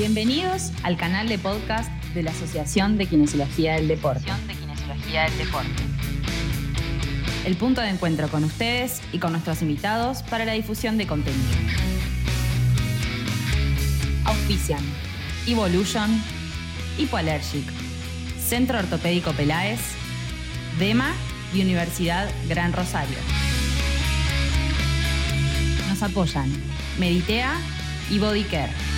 Bienvenidos al canal de podcast de la Asociación de Kinesiología del Deporte. de Kinesiología del Deporte. El punto de encuentro con ustedes y con nuestros invitados para la difusión de contenido. Auspician Evolution, Hipoallergic, Centro Ortopédico Peláez, DEMA y Universidad Gran Rosario. Nos apoyan Meditea y Bodycare.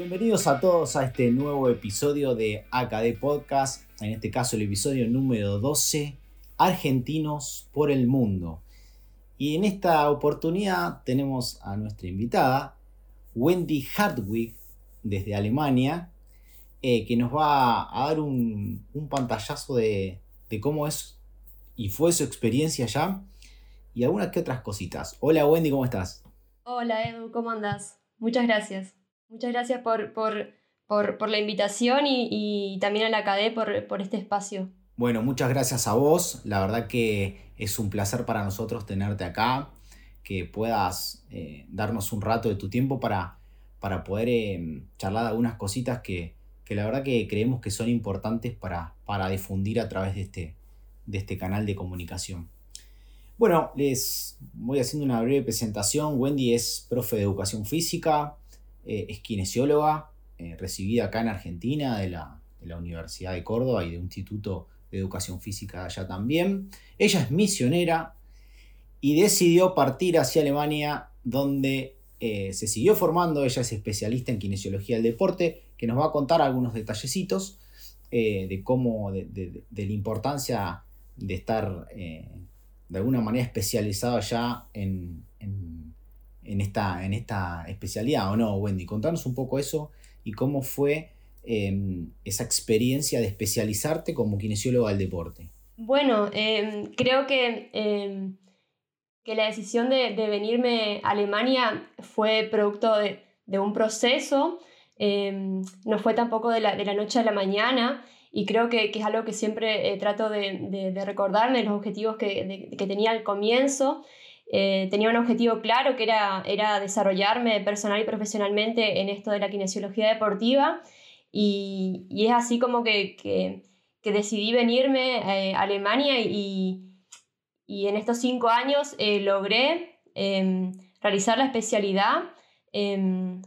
Bienvenidos a todos a este nuevo episodio de AKD Podcast, en este caso el episodio número 12, Argentinos por el Mundo. Y en esta oportunidad tenemos a nuestra invitada, Wendy Hartwig, desde Alemania, eh, que nos va a dar un, pantallazo de, de cómo es y fue su experiencia allá y algunas que otras cositas. Hola Wendy, ¿cómo estás? Hola Edu, ¿cómo andas? Muchas gracias. Muchas gracias por, por, por, por la invitación y, y, también a la CADE por, por este espacio. Bueno, muchas gracias a vos. La verdad que es un placer para nosotros tenerte acá, que puedas eh, darnos un rato de tu tiempo para, para poder eh, charlar algunas cositas que, que, la verdad que creemos que son importantes para, para difundir a través de este, de este canal de comunicación. Bueno, les voy haciendo una breve presentación. Wendy es profe de educación física, eh, es kinesióloga, eh, recibida acá en Argentina de la, de la, Universidad de Córdoba y de un instituto de educación física allá también. Ella es misionera y decidió partir hacia Alemania donde eh, se siguió formando. Ella es especialista en kinesiología del deporte, que nos va a contar algunos detallecitos de cómo, de, de, de, la importancia de estar de alguna manera especializado ya en en esta, en esta especialidad, ¿o no, Wendy? Contanos un poco eso y cómo fue eh, esa experiencia de especializarte como kinesiólogo del deporte. Bueno, eh, creo que, eh, que la decisión de, de, venirme a Alemania fue producto de, un proceso, no fue tampoco de la, de la, noche a la mañana. Y creo que, que es algo que siempre trato de, de, recordarme, los objetivos que, que tenía al comienzo, eh, tenía un objetivo claro que era, era desarrollarme personal y profesionalmente en esto de la kinesiología deportiva y, y es así como que, que, que decidí venirme eh, a Alemania y, y, en estos cinco años eh, logré em, realizar la especialidad em,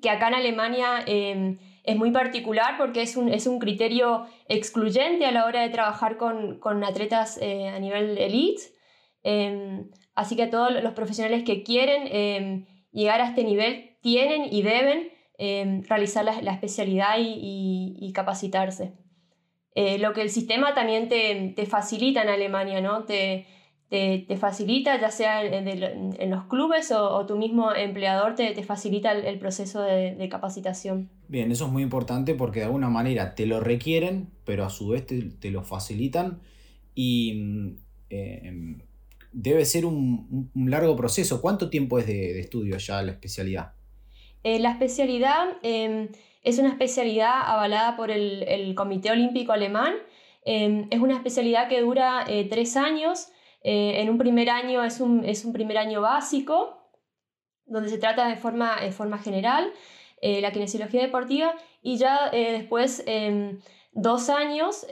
que acá en Alemania em, es muy particular porque es un, es un criterio excluyente a la hora de trabajar con, con atletas a nivel elite. Así que todos los profesionales que quieren eh, llegar a este nivel tienen y deben eh, realizar la, la especialidad y, y, y capacitarse. Eh, lo que el sistema también te, te, facilita en Alemania, ¿no? Te, te, te facilita, ya sea en, en, en los clubes o, o, tu mismo empleador, te, facilita el, el proceso de, de, capacitación. Bien, eso es muy importante porque de alguna manera te lo requieren, pero a su vez te, lo facilitan y eh, debe ser un, un, largo proceso. ¿Cuánto tiempo es de, de estudio ya la especialidad? Eh, la especialidad eh, es una especialidad avalada por el, el Comité Olímpico Alemán. Eh, es una especialidad que dura eh, tres años. Eh, en un primer año es un, es un primer año básico, donde se trata de forma, de forma general la kinesiología deportiva, y ya después dos años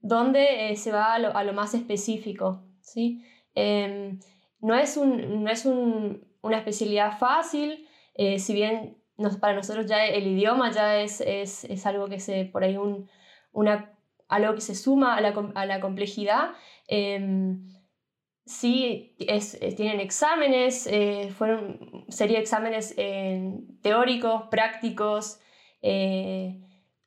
donde se va a lo, a lo más específico. ¿sí? Eh, no es, un, no es un, una especialidad fácil, eh, si bien para nosotros ya el idioma ya es, es, es algo que se, por ahí un, una, algo que se suma a la, a la complejidad. Eh, sí, es, tienen exámenes, eh, fueron serie exámenes teóricos, prácticos,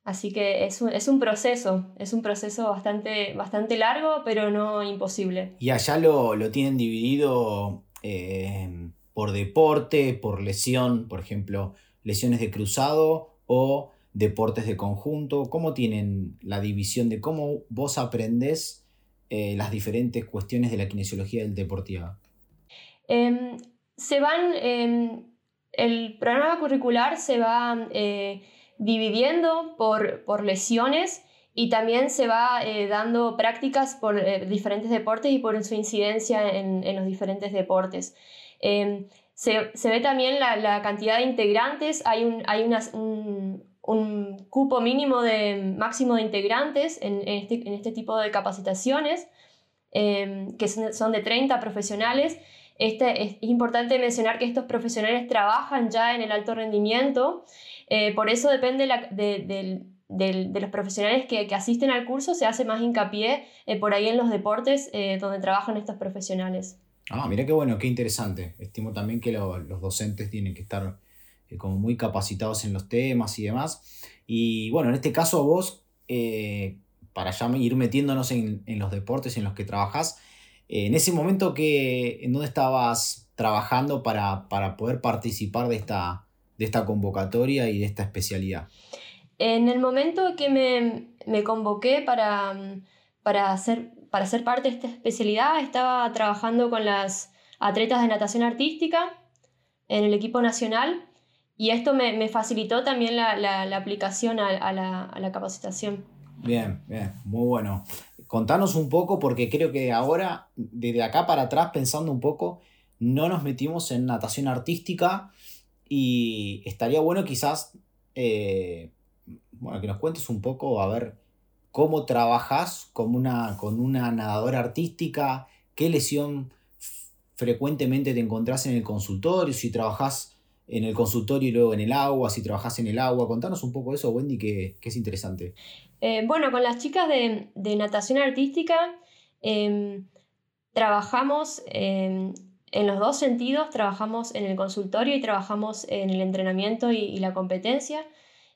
Así que es un, es un proceso, es un proceso bastante, bastante largo, pero no imposible. ¿Y allá lo, lo tienen dividido eh, por deporte, por lesión, por ejemplo, lesiones de cruzado o deportes de conjunto? ¿Cómo tienen la división de cómo vos aprendés eh, las diferentes cuestiones de la kinesiología del deportiva? Eh, se van, em, el programa curricular se va eh, dividiendo por, por lesiones y también se va eh, dando prácticas por eh, diferentes deportes y por su incidencia en, en los diferentes deportes. Eh, se, ve también la, cantidad de integrantes, hay, un, hay un, cupo mínimo de máximo de integrantes en, este, este, tipo de capacitaciones, em, que son, de 30 profesionales. Este, es, importante mencionar que estos profesionales trabajan ya en el alto rendimiento, eh, por eso depende de, los profesionales que, asisten al curso, se hace más hincapié eh, por ahí en los deportes eh, donde trabajan estos profesionales. Ah, mira qué bueno, qué interesante. Estimo también que los docentes tienen que estar como muy capacitados en los temas y demás. Y bueno, en este caso vos, para ya ir metiéndonos en, los deportes en los que trabajás, en ese momento que, ¿en dónde estabas trabajando para, poder participar de esta, de esta convocatoria y de esta especialidad? En el momento que me, convoqué para, para hacer para ser parte de esta especialidad estaba trabajando con las atletas de natación artística en el equipo nacional y esto me, facilitó también la, aplicación a, la, capacitación. Bien, bien, muy bueno. Contanos un poco, porque creo que ahora, desde acá para atrás, pensando un poco, no nos metimos en natación artística y estaría bueno quizás, eh, bueno, que nos cuentes un poco, a ver, cómo trabajas con una, con una nadadora artística, qué lesión frecuentemente te encontrás en el consultorio, si trabajas en el consultorio y luego en el agua, si trabajas en el agua. Contanos un poco eso, Wendy, que, es interesante. Eh, bueno, con las chicas de, natación artística em, trabajamos em, en los dos sentidos, trabajamos en el consultorio y trabajamos en el entrenamiento y, la competencia.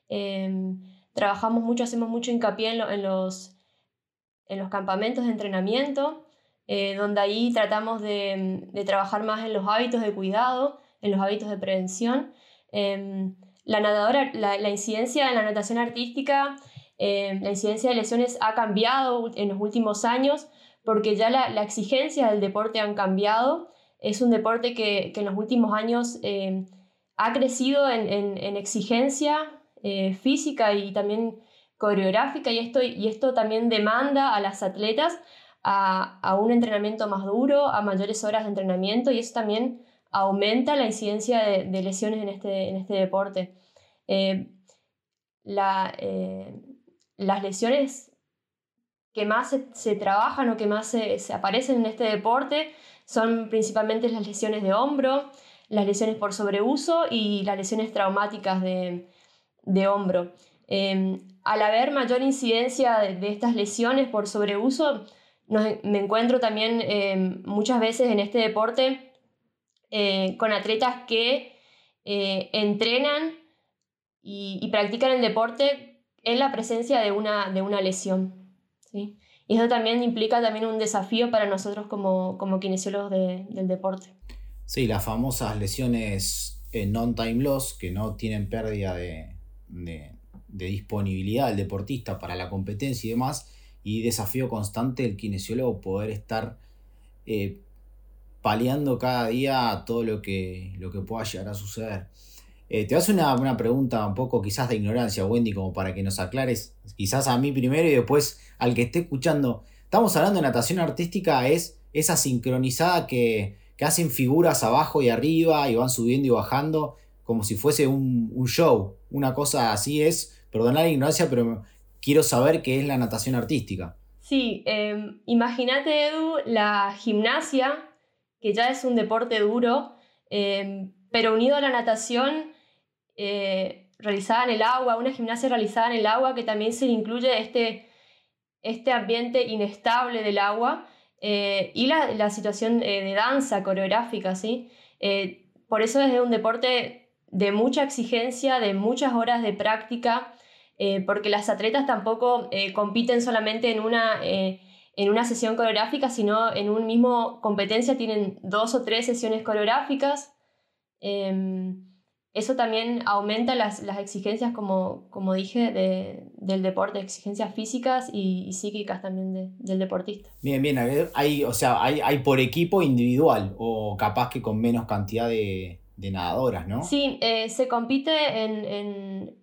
Em, Trabajamos mucho, hacemos mucho hincapié en, los, en los campamentos de entrenamiento, eh, donde ahí tratamos de, trabajar más en los hábitos de cuidado, en los hábitos de prevención. Em, la nadadora, la, incidencia en la natación artística, em, la incidencia de lesiones ha cambiado en los últimos años porque ya la, exigencia del deporte han cambiado. Es un deporte que, en los últimos años em, ha crecido en, en exigencia, eh, física y también coreográfica y esto, y esto también demanda a las atletas a, un entrenamiento más duro, a mayores horas de entrenamiento y eso también aumenta la incidencia de, lesiones en este, en este deporte. Eh, eh, las lesiones que más se, trabajan o que más se, aparecen en este deporte son principalmente las lesiones de hombro, las lesiones por sobreuso y las lesiones traumáticas de, de hombro. Em, al haber mayor incidencia de, estas lesiones por sobreuso, me encuentro también em, muchas veces en este deporte eh, con atletas que eh, entrenan y, practican el deporte en la presencia de una, de una lesión. ¿sí? Y eso también implica también un desafío para nosotros como, como kinesiólogos del deporte. Sí, las famosas lesiones non-time loss, que no tienen pérdida de, de, disponibilidad del deportista para la competencia y demás, y desafío constante del kinesiólogo poder estar eh, paliando cada día todo lo que, lo que pueda llegar a suceder. Eh, te hace una, una, pregunta un poco quizás de ignorancia, Wendy, como para que nos aclares, quizás a mí primero y después al que esté escuchando. Estamos hablando de natación artística, es esa sincronizada que, que hacen figuras abajo y arriba y van subiendo y bajando como si fuese un, show. Una cosa así es, perdonar la ignorancia, pero quiero saber qué es la natación artística. Sí, em, imagínate, Edu, la gimnasia, que ya es un deporte duro, em, pero unido a la natación eh, realizada en el agua, una gimnasia realizada en el agua que también se incluye este, este ambiente inestable del agua eh, y la, situación eh, de danza coreográfica, ¿sí? por eso es un deporte de mucha exigencia, de muchas horas de práctica, porque las atletas tampoco compiten solamente en una, en una sesión coreográfica, sino en un mismo competencia tienen dos o tres sesiones coreográficas. Em, eso también aumenta las, exigencias, como, como dije, del deporte, exigencias físicas y, psíquicas también del deportista. Bien, bien, hay, o sea, hay, hay por equipo individual o capaz que con menos cantidad de, de nadadoras, ¿no? Sí, eh, se compite en,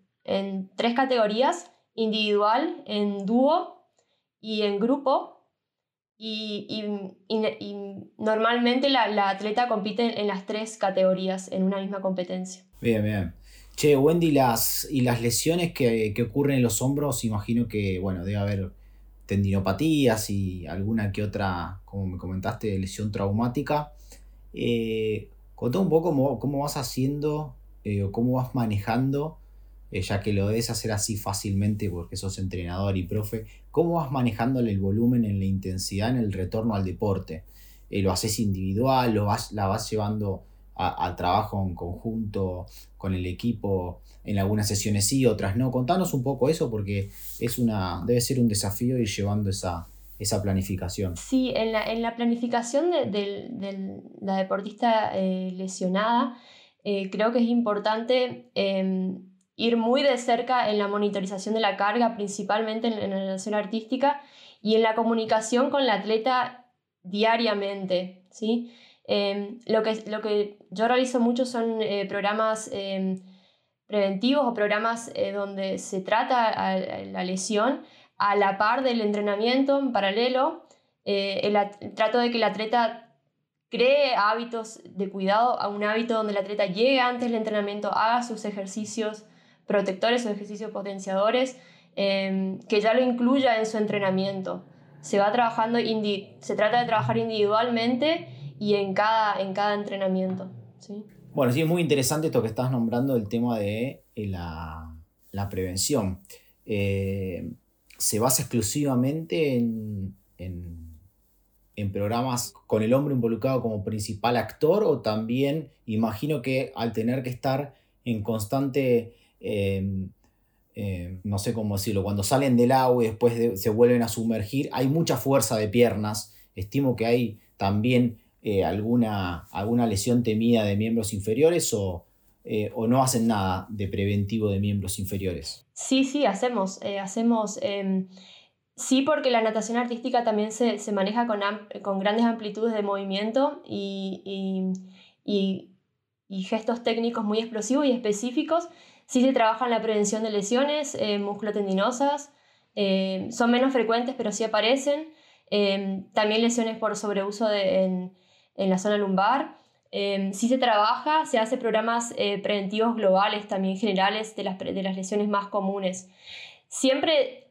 tres categorías, individual, en dúo y en grupo. y, normalmente la, atleta compite en las tres categorías en una misma competencia. Bien, bien. Che, Wendy, las, y las lesiones que, ocurren en los hombros, imagino que, bueno, debe haber tendinopatías y alguna que otra, como me comentaste, lesión traumática. Eh, un poco cómo, vas haciendo eh, o cómo vas manejando, eh, ya que lo debes hacer así fácilmente porque sos entrenador y profe, cómo vas manejando el volumen, en la intensidad, en el retorno al deporte. Eh, ¿Lo haces individual? ¿Lo vas, ¿La vas llevando al trabajo en conjunto con el equipo? En algunas sesiones sí, otras no. Contanos un poco eso porque es una, debe ser un desafío ir llevando esa, esa planificación. Sí, en la, en la planificación de, la deportista eh, lesionada, eh, creo que es importante em, ir muy de cerca en la monitorización de la carga, principalmente en, la relación artística y en la comunicación con la atleta diariamente. ¿sí? Em, lo, que, lo que yo realizo mucho son eh, programas em, preventivos o programas donde se trata la lesión a la par del entrenamiento en paralelo, eh, el, trato de que el atleta cree hábitos de cuidado, a un hábito donde el atleta llegue antes del entrenamiento, haga sus ejercicios protectores o ejercicios potenciadores, em, que ya lo incluya en su entrenamiento. Se va trabajando, se trata de trabajar individualmente y en cada, en cada entrenamiento. ¿sí? Bueno, sí, es muy interesante esto que estás nombrando, el tema de eh, la, la prevención. Eh, se basa exclusivamente en, programas con el hombre involucrado como principal actor o también imagino que al tener que estar en constante, em, no sé cómo decirlo, cuando salen del agua y después se vuelven a sumergir, hay mucha fuerza de piernas, estimo que hay también eh, alguna, alguna lesión temida de miembros inferiores o, eh, o no hacen nada de preventivo de miembros inferiores? Sí, sí, hacemos. Eh, hacemos em, sí, porque la natación artística también se, maneja con, con, grandes amplitudes de movimiento y, gestos técnicos muy explosivos y específicos. Sí se trabaja en la prevención de lesiones eh, musculotendinosas. Son menos frecuentes, pero sí aparecen. Em, también lesiones por sobreuso en, en la zona lumbar. Eh, si se trabaja, se hace programas eh, preventivos globales, también generales, de las, de las lesiones más comunes. Siempre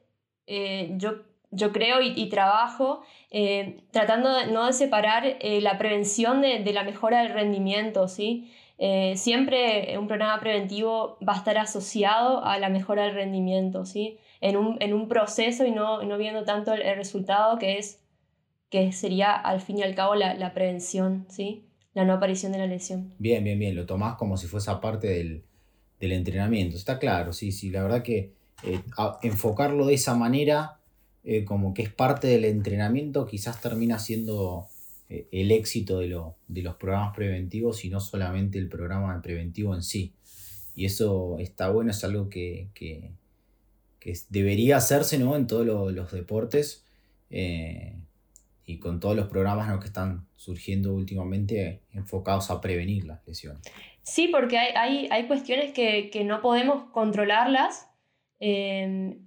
eh, yo, yo creo y, trabajo eh, tratando de, no de separar la prevención de, de, la mejora del rendimiento, ¿sí? siempre un programa preventivo va a estar asociado a la mejora del rendimiento, ¿sí? En un, en un proceso y no, no viendo tanto el, resultado que es que sería al fin y al cabo la, la prevención, ¿sí? la no aparición de la lesión. Bien, bien, bien, lo tomás como si fuese parte del, entrenamiento. Está claro, sí, sí, la verdad que eh, enfocarlo de esa manera, eh, como que es parte del entrenamiento, quizás termina siendo eh, el éxito de, de, los programas preventivos y no solamente el programa preventivo en sí. Y eso está bueno, es algo que, debería hacerse ¿no? en todos los deportes y con todos los programas que están surgiendo últimamente enfocados a prevenir las lesiones. Sí, porque hay, hay, cuestiones que, no podemos controlarlas, em,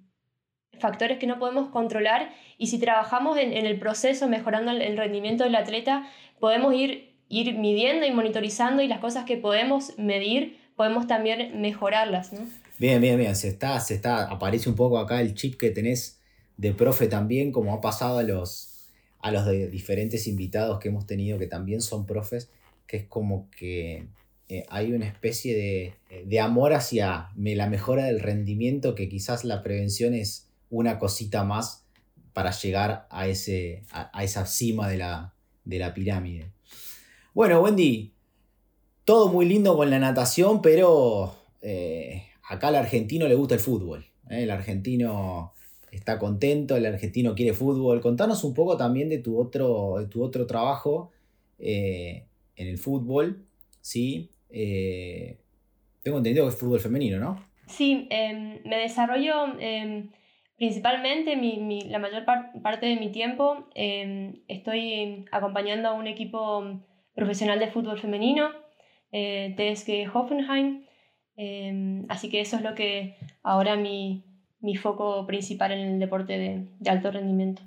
factores que no podemos controlar, y si trabajamos en, el proceso mejorando el, rendimiento del atleta, podemos ir, ir midiendo y monitorizando y las cosas que podemos medir, podemos también mejorarlas. Bien, bien, bien, se está, se está, aparece un poco acá el chip que tenés de profe también, como ha pasado a los, a los de diferentes invitados que hemos tenido que también son profes, que es como que eh, hay una especie de, amor hacia la mejora del rendimiento que quizás la prevención es una cosita más para llegar a, ese, a, esa cima de la, de la pirámide. Bueno, Wendy, todo muy lindo con la natación, pero eh, acá al argentino le gusta el fútbol. ¿eh? El argentino está contento, el argentino quiere fútbol. Contanos un poco también de tu otro, tu otro trabajo eh, en el fútbol, ¿sí? Eh, tengo entendido que es fútbol femenino, ¿no? Sí, em, me desarrollo em, principalmente la mayor parte de mi tiempo. Em, estoy acompañando a un equipo profesional de fútbol femenino, eh, TSG Hoffenheim. así que eso es lo que ahora mi, mi foco principal en el deporte de, alto rendimiento.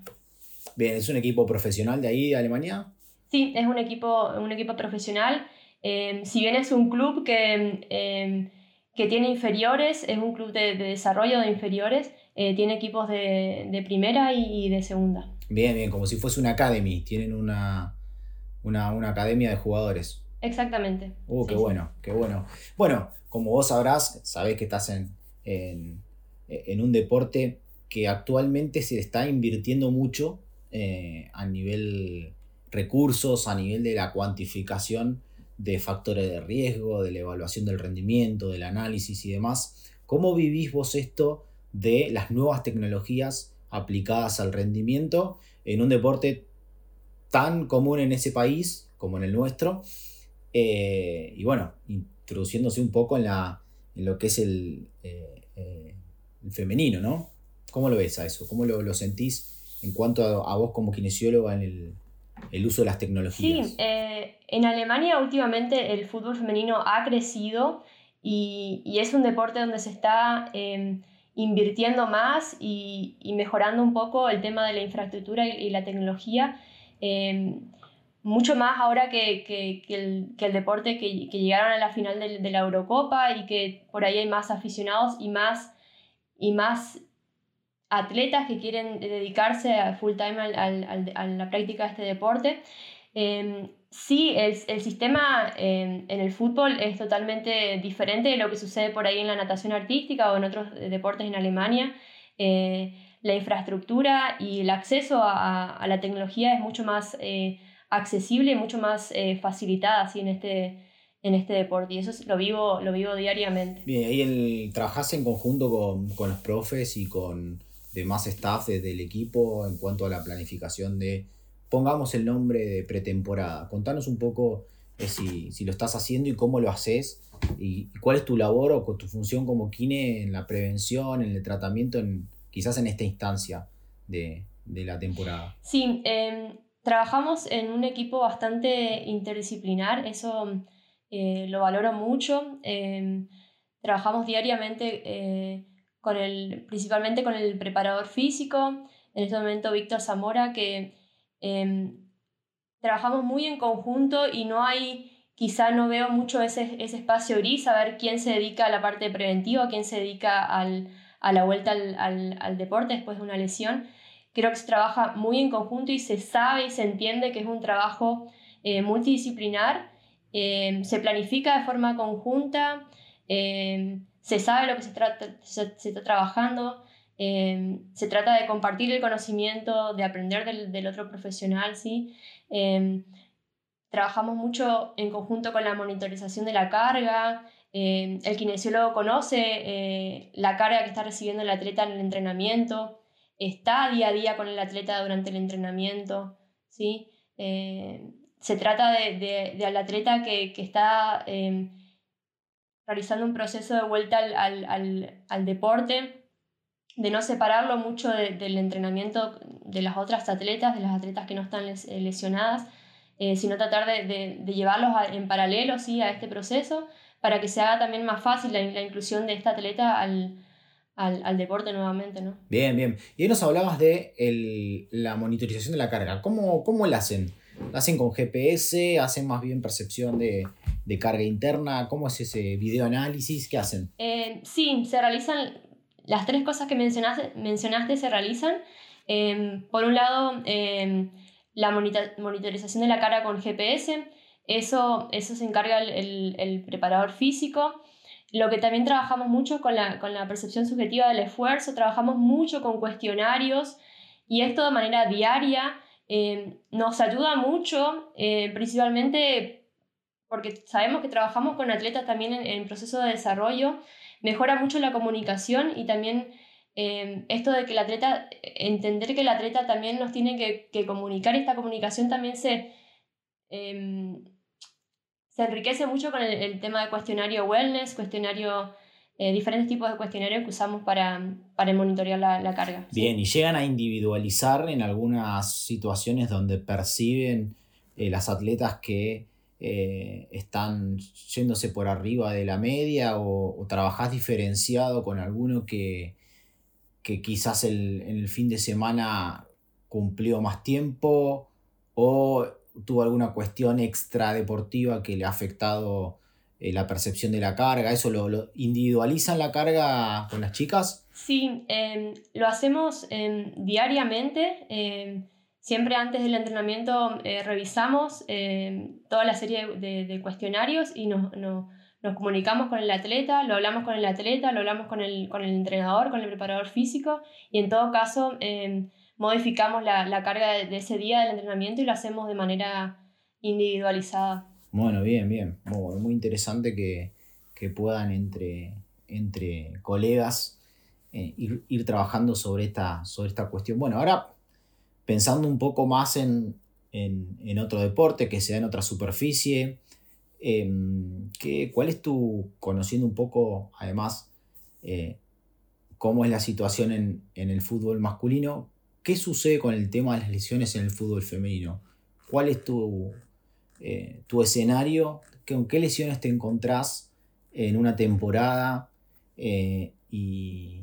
Bien, ¿es un equipo profesional de ahí, de Alemania? Sí, es un equipo, un equipo profesional. Em, si bien es un club que, em, que tiene inferiores, es un club de, desarrollo de inferiores, eh, tiene equipos de, primera y de segunda. Bien, bien, como si fuese una academy, tienen una, una, academia de jugadores. Exactamente. Uh, qué bueno, qué bueno. Bueno, como vos sabrás, sabés que estás en, en, un deporte que actualmente se está invirtiendo mucho eh, a nivel recursos, a nivel de la cuantificación de factores de riesgo, de la evaluación del rendimiento, del análisis y demás. ¿Cómo vivís vos esto de las nuevas tecnologías aplicadas al rendimiento en un deporte tan común en ese país como en el nuestro? Eh, y bueno, introduciéndose un poco en, la, en lo que es eh, eh, el, femenino, ¿no? ¿Cómo lo ves a eso? ¿Cómo lo, lo sentís en cuanto a, a vos como kinesióloga en el, el uso de las tecnologías. Sí, eh, en Alemania últimamente el fútbol femenino ha crecido y, es un deporte donde se está em, invirtiendo más y, mejorando un poco el tema de la infraestructura y, la tecnología. Em, mucho más ahora que, el, deporte que, llegaron a la final de, la Eurocopa y que por ahí hay más aficionados y más, y más atletas que quieren dedicarse a full time a la práctica de este deporte. Em, sí, el, sistema en el fútbol es totalmente diferente de lo que sucede por ahí en la natación artística o en otros deportes en Alemania. Eh, la infraestructura y el acceso a, la tecnología es mucho más eh, accesible y mucho más eh, facilitada así en este, en este deporte y eso lo vivo, lo vivo diariamente. Bien, ahí el, trabajás en conjunto con, con los profes y con de más staff del equipo en cuanto a la planificación de, pongamos el nombre de pretemporada. Contanos un poco eh, si, lo estás haciendo y cómo lo haces y, cuál es tu labor o tu función como kine en la prevención, en el tratamiento, en, quizás en esta instancia de, la temporada. Sí, em, trabajamos en un equipo bastante interdisciplinar, eso eh, lo valoro mucho. Em, trabajamos diariamente eh, con el, principalmente con el preparador físico, en este momento Víctor Zamora, que trabajamos muy en conjunto y no hay, quizá no veo mucho ese, ese espacio gris, a ver quién se dedica a la parte preventiva, quién se dedica al, a la vuelta al, al, al deporte después de una lesión. Creo que se trabaja muy en conjunto y se sabe y se entiende que es un trabajo eh, multidisciplinar, em, se planifica de forma conjunta. Eh, se sabe lo que se, trata, se, está trabajando, eh, se trata de compartir el conocimiento, de aprender del, otro profesional, ¿sí? Eh, trabajamos mucho en conjunto con la monitorización de la carga, eh, el kinesiólogo conoce la carga que está recibiendo el atleta en el entrenamiento, está día a día con el atleta durante el entrenamiento, ¿sí? Se trata de, de, atleta que, que está realizando un proceso de vuelta al, deporte, de no separarlo mucho del entrenamiento de las otras atletas, de las atletas que no están eh, lesionadas, eh, sino tratar de, llevarlos en paralelo ¿sí? a este proceso para que se haga también más fácil la, inclusión de esta atleta al, deporte nuevamente. ¿no? Bien, bien. Y ahí nos hablabas de la monitorización de la carga. ¿Cómo, cómo la hacen? ¿La hacen con GPS? ¿Hacen más bien percepción de, de carga interna? ¿Cómo es ese videoanálisis? ¿Qué hacen? Eh, sí, se realizan, las tres cosas que mencionaste, mencionaste se realizan. Em, por un lado, em, la monitorización de la cara con GPS, eso, eso se encarga el, el, preparador físico. Lo que también trabajamos mucho con la, con la percepción subjetiva del esfuerzo, trabajamos mucho con cuestionarios y esto de manera diaria em, nos ayuda mucho, eh, principalmente porque sabemos que trabajamos con atletas también en, proceso de desarrollo, mejora mucho la comunicación y también eh, esto de que el atleta, entender que el atleta también nos tiene que, que comunicar, esta comunicación también se, em, se enriquece mucho con el, tema de cuestionario wellness, cuestionario, eh, diferentes tipos de cuestionarios que usamos para, para monitorear la, la carga. Bien, y llegan a individualizar en algunas situaciones donde perciben eh, las atletas que eh, están yéndose por arriba de la media o, trabajás diferenciado con alguno que, que quizás en el fin de semana cumplió más tiempo o tuvo alguna cuestión extra deportiva que le ha afectado eh, la percepción de la carga? ¿Eso lo, individualizan la carga con las chicas? Sí, em, lo hacemos em, diariamente. Em, siempre antes del entrenamiento eh, revisamos toda la serie de, cuestionarios y nos, comunicamos con el atleta, lo hablamos con el atleta, lo hablamos con el, con el entrenador, con el preparador físico y en todo caso modificamos la, carga de, ese día del entrenamiento y lo hacemos de manera individualizada. Bueno, bien, bien. Muy, interesante que, puedan entre, entre colegas eh, ir, trabajando sobre esta, sobre esta cuestión. Bueno, ahora pensando un poco más en, otro deporte que sea en otra superficie, em, ¿cuál es tu, conociendo un poco además eh, cómo es la situación en, en el fútbol masculino, ¿Qué sucede con el tema de las lesiones en el fútbol femenino? ¿Cuál es tu, eh, tu escenario? ¿Con qué lesiones te encontrás en una temporada? Eh, y,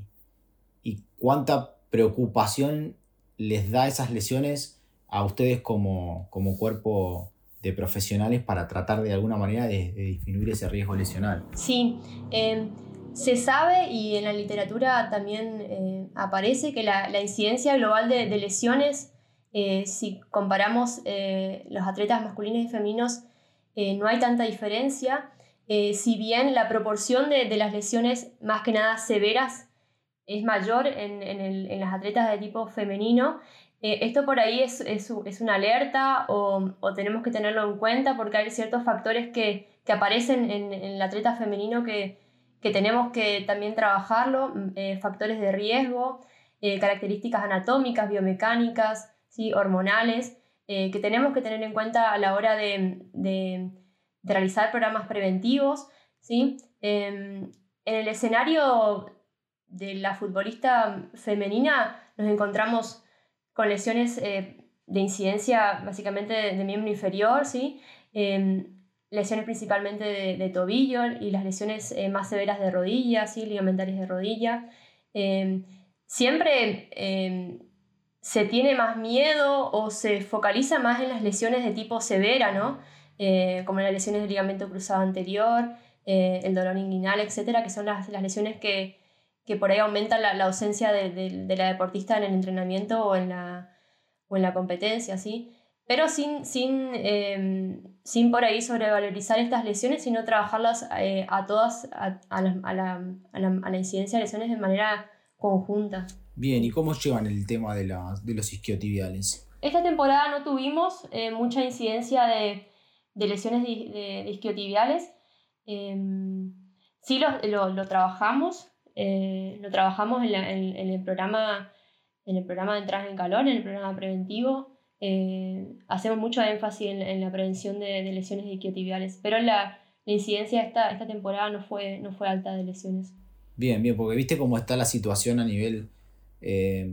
cuánta preocupación les da esas lesiones a ustedes como, como cuerpo de profesionales para tratar de alguna manera de, disminuir ese riesgo lesional? Sí. Em, se sabe y en la literatura también eh, aparece que la, incidencia global de, lesiones, eh, si comparamos eh, los atletas masculinos y femeninos, no hay tanta diferencia. si bien la proporción de, las lesiones más que nada severas es mayor en, las atletas de tipo femenino, esto por ahí es, una alerta o, tenemos que tenerlo en cuenta porque hay ciertos factores que, que aparecen en, el atleta femenino que, que tenemos que también trabajarlo, mm, eh, factores de riesgo, eh, características anatómicas, biomecánicas, hormonales, eh, que tenemos que tener en cuenta a la hora de, de, realizar programas preventivos. ¿sí? Em, en el escenario de la futbolista femenina nos encontramos con lesiones de incidencia básicamente de, miembro inferior, ¿sí? Em, lesiones principalmente de, tobillo y las lesiones eh, más severas de rodilla, ¿sí? ligamentarias de rodilla. Em, siempre em, se tiene más miedo o se focaliza más en las lesiones de tipo severa, ¿no? Eh, como las lesiones del ligamento cruzado anterior, eh, el dolor inguinal, etcétera, que son las, lesiones que, por ahí aumentan la, ausencia de, la deportista en el entrenamiento o en la, o en la competencia, ¿sí? pero sin, sin, em, sin por ahí sobrevalorizar estas lesiones, sino trabajarlas eh, a todas, a, la, incidencia de lesiones de manera conjunta. Bien, ¿y cómo llevan el tema de, de los isquiotibiales? Esta temporada no tuvimos eh, mucha incidencia de, lesiones de, isquiotibiales. Em, sí lo, lo, trabajamos, eh, lo trabajamos en, en, el programa, en el programa de entrada en calor, en el programa preventivo. Eh, hacemos mucho énfasis en, la prevención de, lesiones isquiotibiales, pero la, incidencia esta, esta temporada no fue, no fue alta de lesiones. Bien, bien, porque viste cómo está la situación a nivel eh,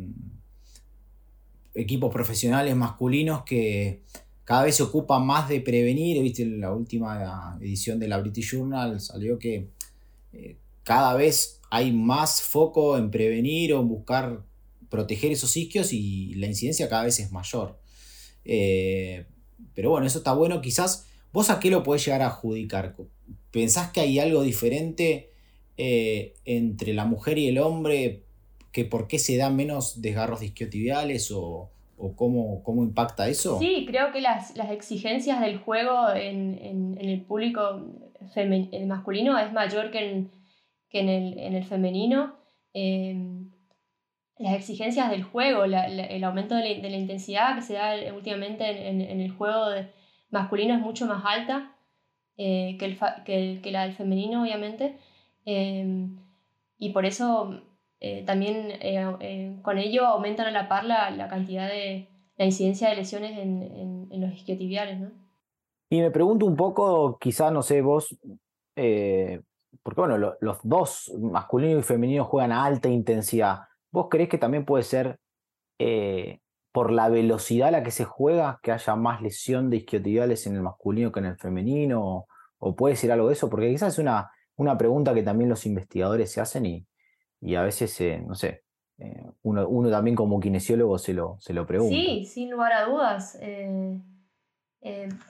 equipos profesionales masculinos que cada vez se ocupan más de prevenir. Viste, en la última edición de la British Journal salió que eh, cada vez hay más foco en prevenir o en buscar proteger esos isquios y la incidencia cada vez es mayor. Eh, pero bueno, eso está bueno. Quizás vos a qué lo podés llegar a adjudicar. ¿Pensás que hay algo diferente eh, entre la mujer y el hombre? ¿Que ¿Por qué se dan menos desgarros disquiotibiales o, o cómo, cómo, impacta eso? Sí, creo que las, exigencias del juego en, el público masculino es mayor que en, el, femenino. Eh, las exigencias del juego, el aumento de la, intensidad que se da últimamente en, el juego masculino es mucho más alta eh, que, la del femenino, obviamente. Em, y por eso eh, también eh, con ello aumentan a la par la, cantidad de la incidencia de lesiones en, los isquiotibiales. ¿no? Y me pregunto un poco, quizá, no sé, vos, porque bueno, los dos, masculino y femenino, juegan a alta intensidad ¿Vos creés que también puede ser eh, por la velocidad a la que se juega que haya más lesión de isquiotibiales en el masculino que en el femenino? ¿O, puede ser algo de eso? Porque quizás es una, una pregunta que también los investigadores se hacen y, y a veces, no sé, uno, también como kinesiólogo se lo, se lo pregunta. Sí, sin lugar a dudas.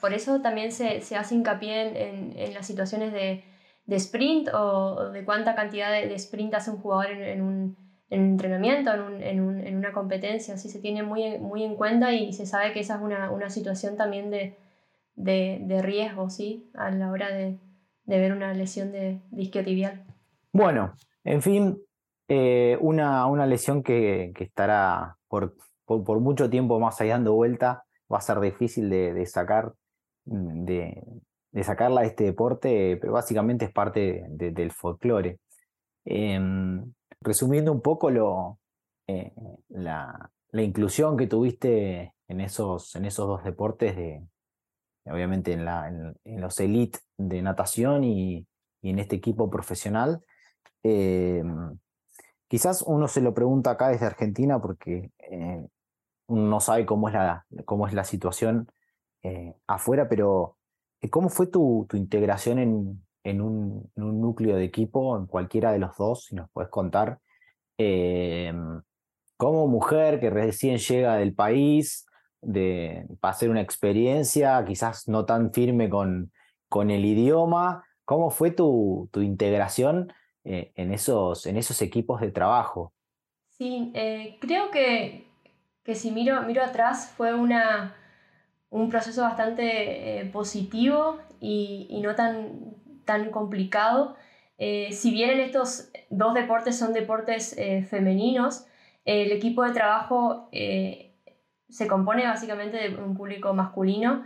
por eso también se, hace hincapié en, las situaciones de, sprint o, de cuánta cantidad de, sprint hace un jugador en, un, entrenamiento, en, una competencia. Así se tiene muy, muy en cuenta y se sabe que esa es una, situación también de, de, riesgo ¿sí? a la hora de, ver una lesión de, isquiotibial. Bueno, en fin, eh, una, lesión que, estará por, por, mucho tiempo más ahí dando vuelta, va a ser difícil de, sacar, de, sacarla de este deporte, pero básicamente es parte del folclore. Em, resumiendo un poco lo, eh, la, inclusión que tuviste en esos, en esos dos deportes de, obviamente en, la, en, los elite de natación y, en este equipo profesional. Em, quizás uno se lo pregunta acá desde Argentina porque eh, uno no sabe cómo es la, cómo es la situación eh, afuera, pero eh, ¿cómo fue tu, integración en, en, un, núcleo de equipo, en cualquiera de los dos, si nos puedes contar? Em, como mujer que recién llega del país, de, para hacer una experiencia, quizás no tan firme con, con el idioma. ¿Cómo fue tu, tu integración eh, en, esos, en esos equipos de trabajo? Sí, eh, creo que, que, si miro, miro atrás fue una, un proceso bastante eh, positivo y, y, no tan, tan complicado. si bien en estos dos deportes son deportes femeninos, el equipo de trabajo se compone básicamente de un público masculino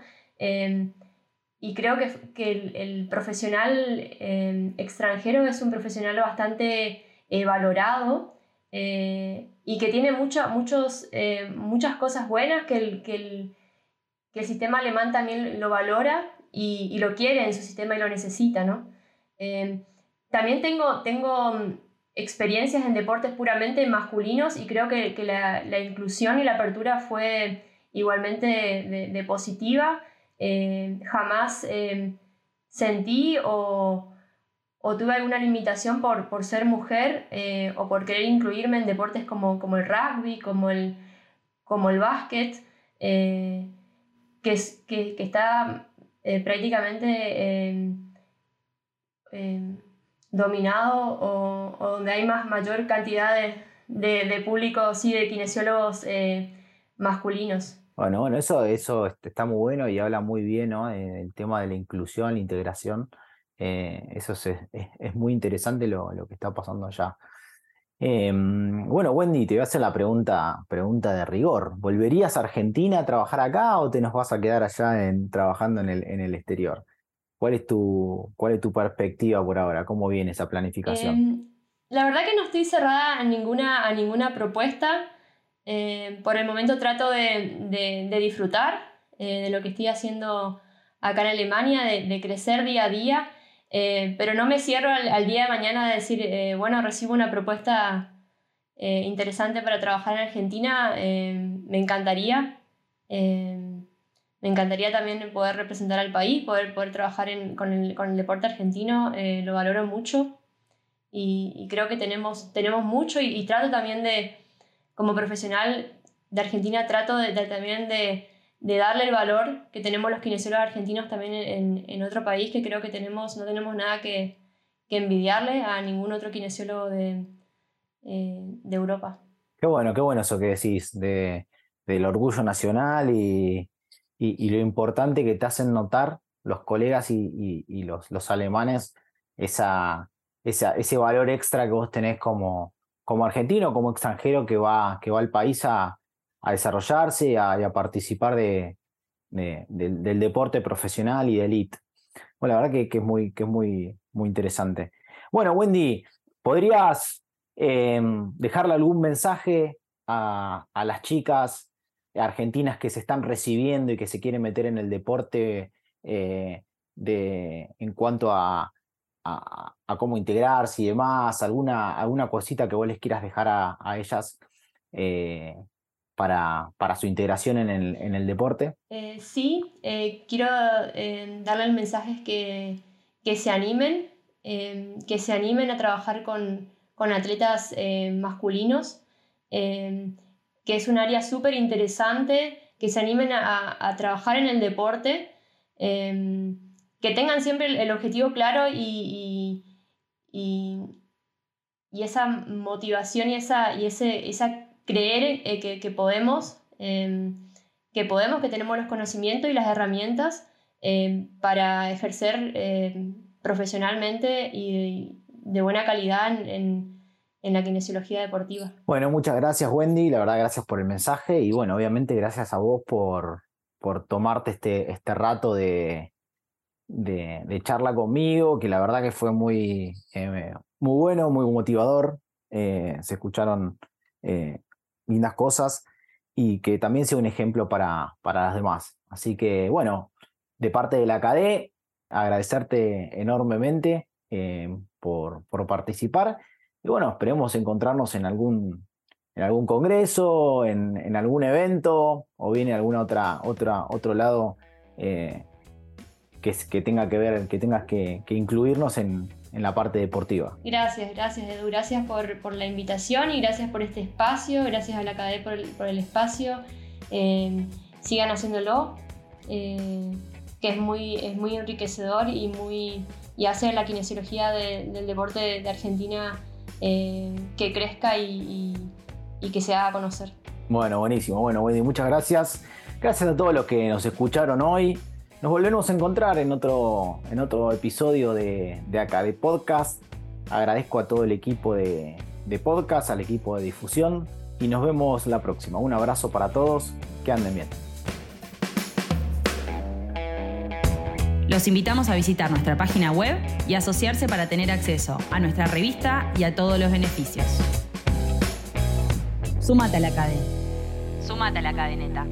y creo que, que el, profesional em, extranjero es un profesional bastante eh, valorado eh, y que tiene muchos, eh, muchas cosas buenas que el, que, el, que el, sistema alemán también lo valora y, y, lo quiere en su sistema y lo necesita. ¿no? Em, también tengo, tengo experiencias en deportes puramente masculinos y creo que, la, inclusión y la apertura fue igualmente de, positiva. Eh, jamás eh, sentí o, tuve alguna limitación por, ser mujer eh, o por querer incluirme en deportes como, el rugby, como el, como básquet, que, está prácticamente dominado o, donde hay más mayor cantidad de, de, público, sí, de kinesiólogos masculinos. Bueno, bueno, eso, eso este, está muy bueno y habla muy bien, ¿no? Eh, el tema de la inclusión, la integración. Eh, eso es, es, muy interesante lo, lo, que está pasando allá. Em, bueno, Wendy, te voy a hacer la pregunta, pregunta de rigor. ¿Volverías a Argentina a trabajar acá o te nos vas a quedar allá en, trabajando en el, en el exterior? ¿Cuál es tu, cuál es tu perspectiva por ahora? ¿Cómo viene esa planificación? Em, la verdad que no estoy cerrada a ninguna, a ninguna propuesta. Em, por el momento trato de, de, disfrutar eh, de lo que estoy haciendo acá en Alemania, de, de crecer día a día, eh, pero no me cierro al, día de mañana de decir, eh, bueno, recibo una propuesta interesante para trabajar en Argentina, em, me encantaría. Me encantaría también poder representar al país, poder, poder trabajar con, el, con, el, deporte argentino, eh, lo valoro mucho y, creo que tenemos, tenemos mucho y, trato también de, como profesional de Argentina, trato también de, darle el valor que tenemos los kinesiólogos argentinos también en, otro país, que creo que tenemos, no tenemos nada que, envidiarle a ningún otro kinesiólogo de, eh, de Europa. Qué bueno, qué bueno eso que decís de, del orgullo nacional y, lo importante que te hacen notar los colegas y, los, alemanes ese valor extra que vos tenés como, como argentino, como extranjero que va, que va al país a, a desarrollarse y a, participar de, del, deporte profesional y de elite. Bueno, la verdad que, que, es, muy, que es muy, muy interesante. Bueno, Wendy, ¿podrías em, dejarle algún mensaje a, a las chicas argentinas que se están recibiendo y que se quieren meter en el deporte eh, de, en cuanto a, a, cómo integrarse y demás, alguna, alguna cosita que vos les quieras dejar a, ellas eh, para, para, su integración en el, en el deporte? Eh, sí, quiero darle el mensaje que, que se animen, que se animen a trabajar con, con atletas masculinos que es un área súper interesante, que se animen a, trabajar en el deporte, que tengan siempre el, objetivo claro y, y, esa motivación y esa, y ese, esa creer eh, que, podemos, em, que podemos, que tenemos los conocimientos y las herramientas em, para ejercer em, profesionalmente y de buena calidad en, la kinesiología deportiva. Bueno, muchas gracias Wendy, la verdad gracias por el mensaje y bueno, obviamente gracias a vos por, por tomarte este, este rato de, de, charla conmigo, que la verdad que fue muy, eh, muy bueno, muy motivador. Eh, se escucharon eh, lindas cosas y que también sea un ejemplo para, para las demás. Así que, bueno, de parte de la CADE, agradecerte enormemente eh, por, por, participar. Y bueno, esperemos encontrarnos en algún, en algún congreso, en, en algún evento o bien en algún otra, otra, otro lado que, que, tenga que ver, que tengas que incluirnos en, en la parte deportiva. Gracias, gracias Edu, gracias por, la invitación y gracias por este espacio, gracias a la academia por el, espacio. Eh, sigan haciéndolo, eh, que es muy, es muy enriquecedor y, muy, y hace la kinesiología del deporte de, Argentina eh, que crezca y, que se haga a conocer. Bueno, buenísimo. Bueno, Wendy, muchas gracias. Gracias a todos los que nos escucharon hoy. Nos volvemos a encontrar en otro, en otro episodio de, de acá de podcast. Agradezco a todo el equipo de, de podcast, al equipo de difusión y nos vemos la próxima. Un abrazo para todos, que anden bien. Los invitamos a visitar nuestra página web y asociarse para tener acceso a nuestra revista y a todos los beneficios. Sumate a la cadena. Sumate a la cadeneta.